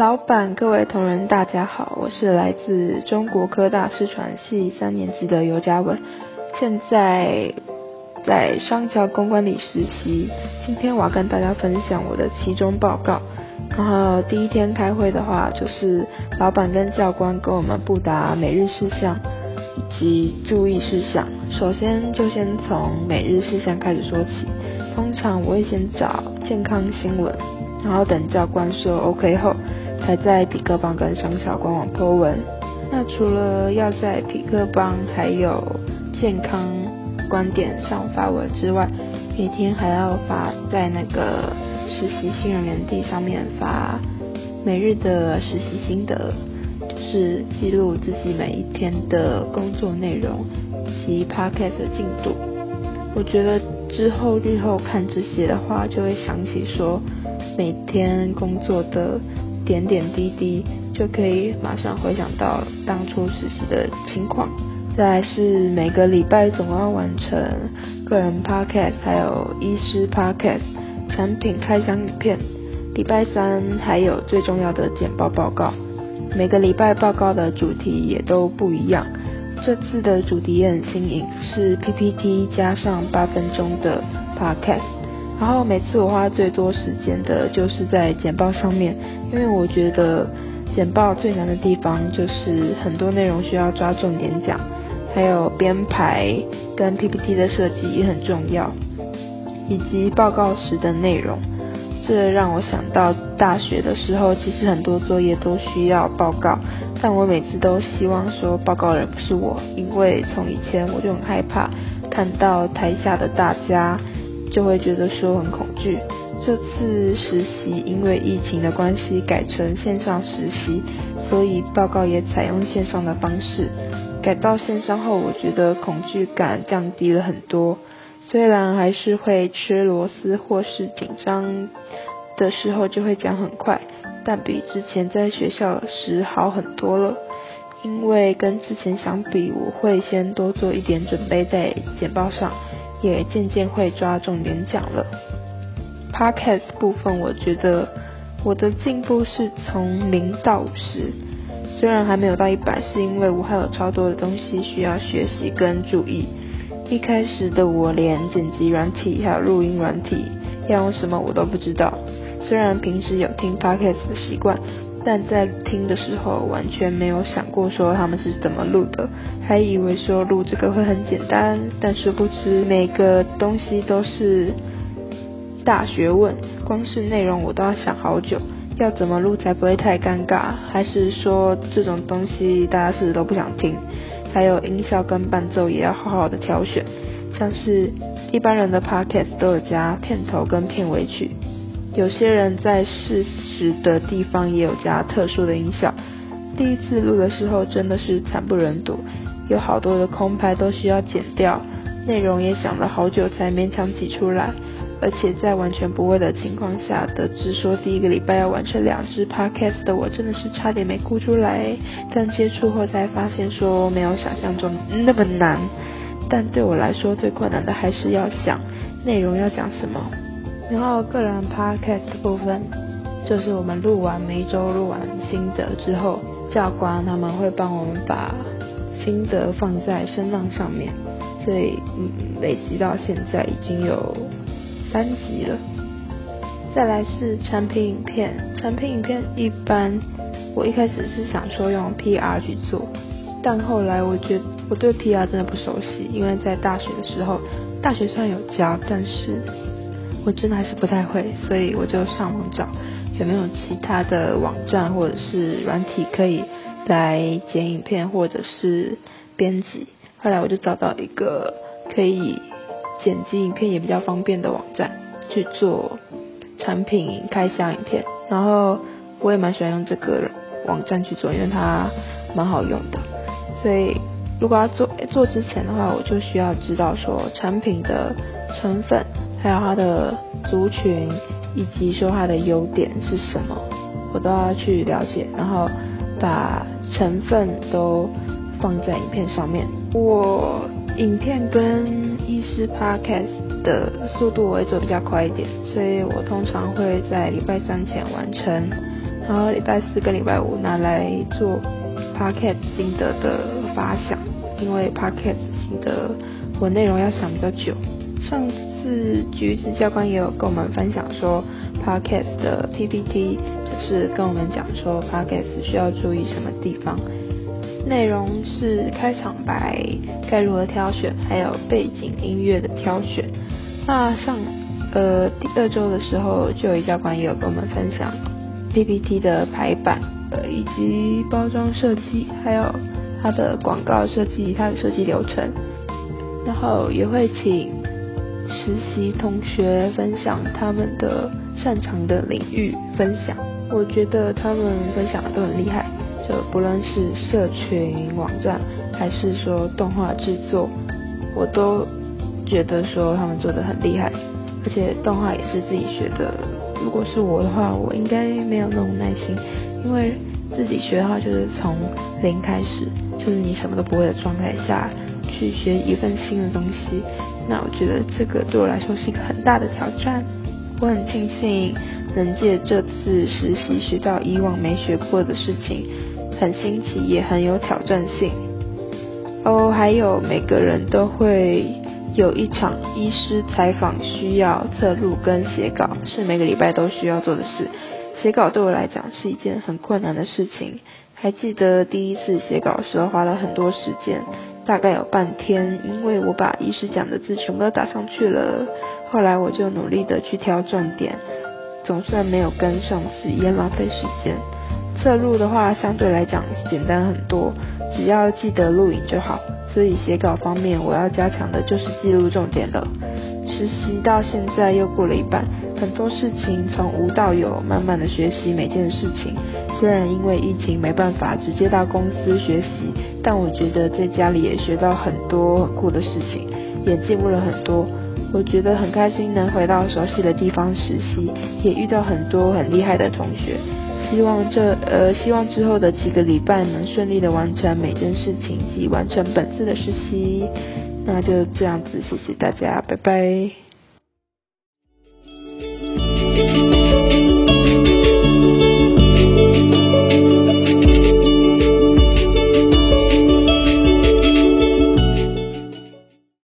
老板，各位同仁，大家好，我是来自中国科大视传系三年级的尤嘉文，现在在商桥公关里实习。今天我要跟大家分享我的期中报告。然后第一天开会的话，就是老板跟教官跟我们布达每日事项以及注意事项。首先就先从每日事项开始说起。通常我会先找健康新闻，然后等教官说 OK 后。还在匹克邦跟商小官网 po 文。那除了要在匹克邦还有健康观点上发文之外，每天还要发在那个实习新人园地上面发每日的实习心得，就是记录自己每一天的工作内容及 podcast 的进度。我觉得之后日后看这些的话，就会想起说每天工作的。点点滴滴就可以马上回想到当初实习的情况。再是每个礼拜总要完成个人 podcast，还有医师 podcast 产品开箱影片。礼拜三还有最重要的简报报告。每个礼拜报告的主题也都不一样。这次的主题也很新颖，是 PPT 加上八分钟的 podcast。然后每次我花最多时间的就是在简报上面，因为我觉得简报最难的地方就是很多内容需要抓重点讲，还有编排跟 PPT 的设计也很重要，以及报告时的内容。这让我想到大学的时候，其实很多作业都需要报告，但我每次都希望说报告人不是我，因为从以前我就很害怕看到台下的大家。就会觉得说很恐惧。这次实习因为疫情的关系改成线上实习，所以报告也采用线上的方式。改到线上后，我觉得恐惧感降低了很多。虽然还是会吃螺丝或是紧张的时候就会讲很快，但比之前在学校时好很多了。因为跟之前相比，我会先多做一点准备在简报上。也渐渐会抓重点讲了。Podcast 部分，我觉得我的进步是从零到五十，虽然还没有到一百，是因为我还有超多的东西需要学习跟注意。一开始的我连剪辑软体还有录音软体要用什么我都不知道，虽然平时有听 Podcast 的习惯。但在听的时候完全没有想过说他们是怎么录的，还以为说录这个会很简单，但殊不知每个东西都是大学问，光是内容我都要想好久，要怎么录才不会太尴尬，还是说这种东西大家是都不想听，还有音效跟伴奏也要好好的挑选，像是一般人的 podcast 都有加片头跟片尾曲。有些人在事实的地方也有加特殊的音效。第一次录的时候真的是惨不忍睹，有好多的空拍都需要剪掉，内容也想了好久才勉强挤出来。而且在完全不会的情况下，得知说第一个礼拜要完成两支 podcast 的我，真的是差点没哭出来。但接触后才发现说没有想象中那么难。但对我来说最困难的还是要想内容要讲什么。然后个人 podcast 部分，就是我们录完每一周录完心得之后，教官他们会帮我们把心得放在声浪上面，所以嗯累积到现在已经有三集了。再来是产品影片，产品影片一般我一开始是想说用 PR 去做，但后来我觉我对 PR 真的不熟悉，因为在大学的时候，大学虽然有教，但是。我真的还是不太会，所以我就上网找有没有其他的网站或者是软体可以来剪影片或者是编辑。后来我就找到一个可以剪辑影片也比较方便的网站去做产品开箱影片。然后我也蛮喜欢用这个网站去做，因为它蛮好用的。所以如果要做做之前的话，我就需要知道说产品的成分。还有它的族群，以及说它的优点是什么，我都要去了解，然后把成分都放在影片上面。我影片跟医师 podcast 的速度我会做比较快一点，所以我通常会在礼拜三前完成，然后礼拜四跟礼拜五拿来做 podcast 心得的发想，因为 podcast 心得我内容要想比较久。上次次橘子教官也有跟我们分享说 podcast 的 PPT，就是跟我们讲说 podcast 需要注意什么地方。内容是开场白该如何挑选，还有背景音乐的挑选。那上呃第二周的时候，就有教官也有跟我们分享 PPT 的排版，呃以及包装设计，还有它的广告设计，它的设计流程。然后也会请实习同学分享他们的擅长的领域分享。我觉得他们分享的都很厉害。就不论是社群网站，还是说动画制作，我都觉得说他们做的很厉害，而且动画也是自己学的。如果是我的话，我应该没有那种耐心，因为自己学的话就是从零开始，就是你什么都不会的状态下去学一份新的东西。那我觉得这个对我来说是一个很大的挑战。我很庆幸能借这次实习学到以往没学过的事情。很新奇，也很有挑战性。哦，还有每个人都会有一场医师采访，需要测录跟写稿，是每个礼拜都需要做的事。写稿对我来讲是一件很困难的事情。还记得第一次写稿时候，花了很多时间，大概有半天，因为我把医师讲的字全部都打上去了。后来我就努力的去挑重点，总算没有跟上次一样浪费时间。侧录的话相对来讲简单很多，只要记得录影就好。所以写稿方面，我要加强的就是记录重点了。实习到现在又过了一半，很多事情从无到有，慢慢的学习每件事情。虽然因为疫情没办法直接到公司学习，但我觉得在家里也学到很多很酷的事情，也进步了很多。我觉得很开心能回到熟悉的地方实习，也遇到很多很厉害的同学。希望这呃，希望之后的几个礼拜能顺利的完成每件事情及完成本次的实习。那就这样子，谢谢大家，拜拜。